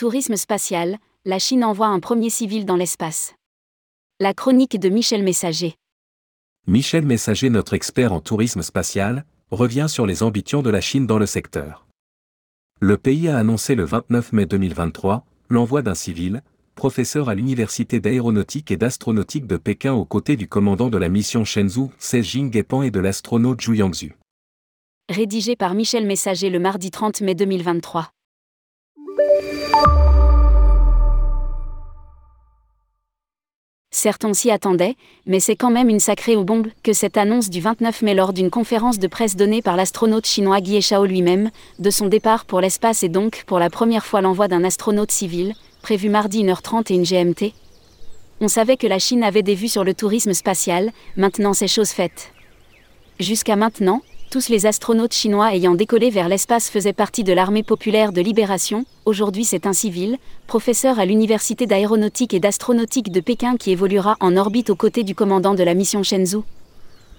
Tourisme spatial, la Chine envoie un premier civil dans l'espace. La chronique de Michel Messager. Michel Messager, notre expert en tourisme spatial, revient sur les ambitions de la Chine dans le secteur. Le pays a annoncé le 29 mai 2023 l'envoi d'un civil, professeur à l'Université d'aéronautique et d'astronautique de Pékin aux côtés du commandant de la mission Shenzhou, 16 Jinggepan et de l'astronaute Zhu Yangzhu. Rédigé par Michel Messager le mardi 30 mai 2023. Certes, on s'y attendait, mais c'est quand même une sacrée bombe que cette annonce du 29 mai lors d'une conférence de presse donnée par l'astronaute chinois Guy Shao lui-même, de son départ pour l'espace et donc pour la première fois l'envoi d'un astronaute civil, prévu mardi 1h30 et une GMT. On savait que la Chine avait des vues sur le tourisme spatial, maintenant c'est chose faite. Jusqu'à maintenant, tous les astronautes chinois ayant décollé vers l'espace faisaient partie de l'armée populaire de libération, aujourd'hui c'est un civil, professeur à l'université d'aéronautique et d'astronautique de Pékin qui évoluera en orbite aux côtés du commandant de la mission Shenzhou.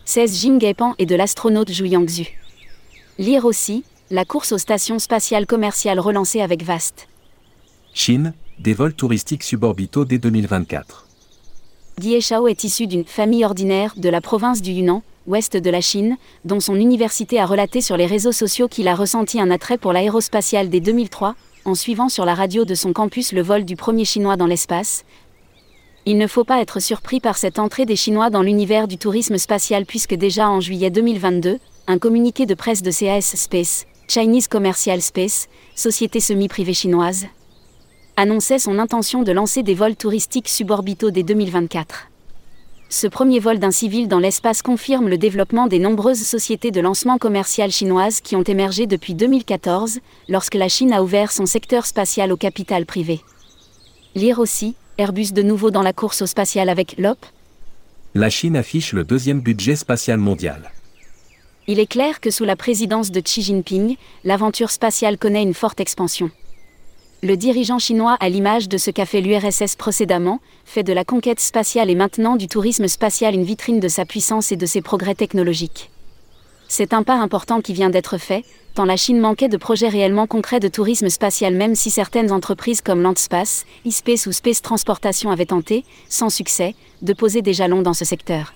16 Jing Gaipan et de l'astronaute Zhu Yangzhu. Lire aussi, la course aux stations spatiales commerciales relancée avec VAST. Chine, des vols touristiques suborbitaux dès 2024. Guy Shao est issu d'une famille ordinaire de la province du Yunnan, ouest de la Chine, dont son université a relaté sur les réseaux sociaux qu'il a ressenti un attrait pour l'aérospatial dès 2003, en suivant sur la radio de son campus le vol du premier Chinois dans l'espace. Il ne faut pas être surpris par cette entrée des Chinois dans l'univers du tourisme spatial puisque déjà en juillet 2022, un communiqué de presse de CAS Space, Chinese Commercial Space, société semi-privée chinoise, annonçait son intention de lancer des vols touristiques suborbitaux dès 2024 ce premier vol d'un civil dans l'espace confirme le développement des nombreuses sociétés de lancement commercial chinoises qui ont émergé depuis 2014, lorsque la Chine a ouvert son secteur spatial au capital privé. Lire aussi, Airbus de nouveau dans la course au spatial avec l'OP La Chine affiche le deuxième budget spatial mondial. Il est clair que sous la présidence de Xi Jinping, l'aventure spatiale connaît une forte expansion le dirigeant chinois, à l'image de ce qu'a fait l'URSS précédemment, fait de la conquête spatiale et maintenant du tourisme spatial une vitrine de sa puissance et de ses progrès technologiques. C'est un pas important qui vient d'être fait, tant la Chine manquait de projets réellement concrets de tourisme spatial même si certaines entreprises comme Landspace, eSpace ou Space Transportation avaient tenté, sans succès, de poser des jalons dans ce secteur.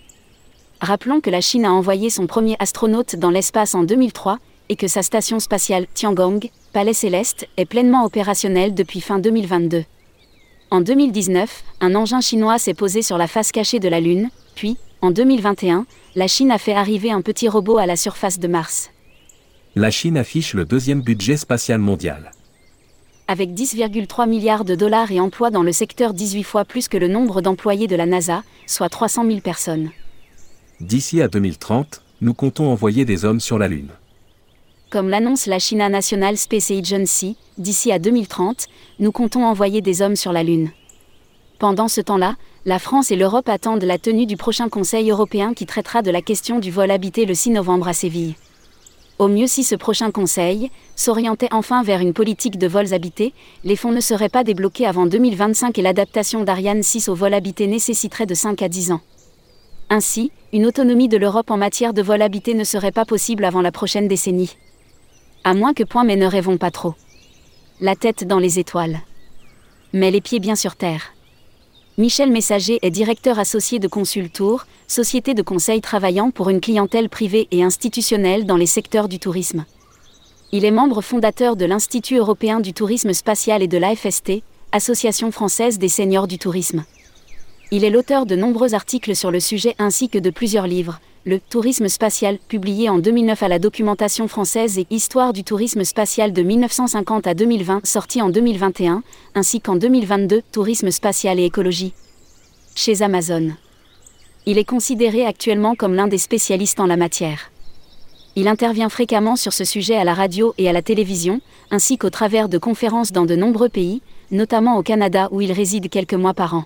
Rappelons que la Chine a envoyé son premier astronaute dans l'espace en 2003 et que sa station spatiale Tiangong, Palais Céleste, est pleinement opérationnelle depuis fin 2022. En 2019, un engin chinois s'est posé sur la face cachée de la Lune, puis, en 2021, la Chine a fait arriver un petit robot à la surface de Mars. La Chine affiche le deuxième budget spatial mondial. Avec 10,3 milliards de dollars et emplois dans le secteur 18 fois plus que le nombre d'employés de la NASA, soit 300 000 personnes. D'ici à 2030, nous comptons envoyer des hommes sur la Lune. Comme l'annonce la China National Space Agency, d'ici à 2030, nous comptons envoyer des hommes sur la Lune. Pendant ce temps-là, la France et l'Europe attendent la tenue du prochain Conseil européen qui traitera de la question du vol habité le 6 novembre à Séville. Au mieux si ce prochain Conseil s'orientait enfin vers une politique de vols habités, les fonds ne seraient pas débloqués avant 2025 et l'adaptation d'Ariane 6 au vol habité nécessiterait de 5 à 10 ans. Ainsi, une autonomie de l'Europe en matière de vol habité ne serait pas possible avant la prochaine décennie. À moins que point mais ne rêvons pas trop. La tête dans les étoiles. Mais les pieds bien sur terre. Michel Messager est directeur associé de Consultour, société de conseil travaillant pour une clientèle privée et institutionnelle dans les secteurs du tourisme. Il est membre fondateur de l'Institut européen du tourisme spatial et de l'AFST, Association française des seniors du tourisme. Il est l'auteur de nombreux articles sur le sujet ainsi que de plusieurs livres, le Tourisme spatial, publié en 2009 à la documentation française et Histoire du tourisme spatial de 1950 à 2020, sorti en 2021, ainsi qu'en 2022, Tourisme spatial et écologie. Chez Amazon. Il est considéré actuellement comme l'un des spécialistes en la matière. Il intervient fréquemment sur ce sujet à la radio et à la télévision, ainsi qu'au travers de conférences dans de nombreux pays, notamment au Canada où il réside quelques mois par an.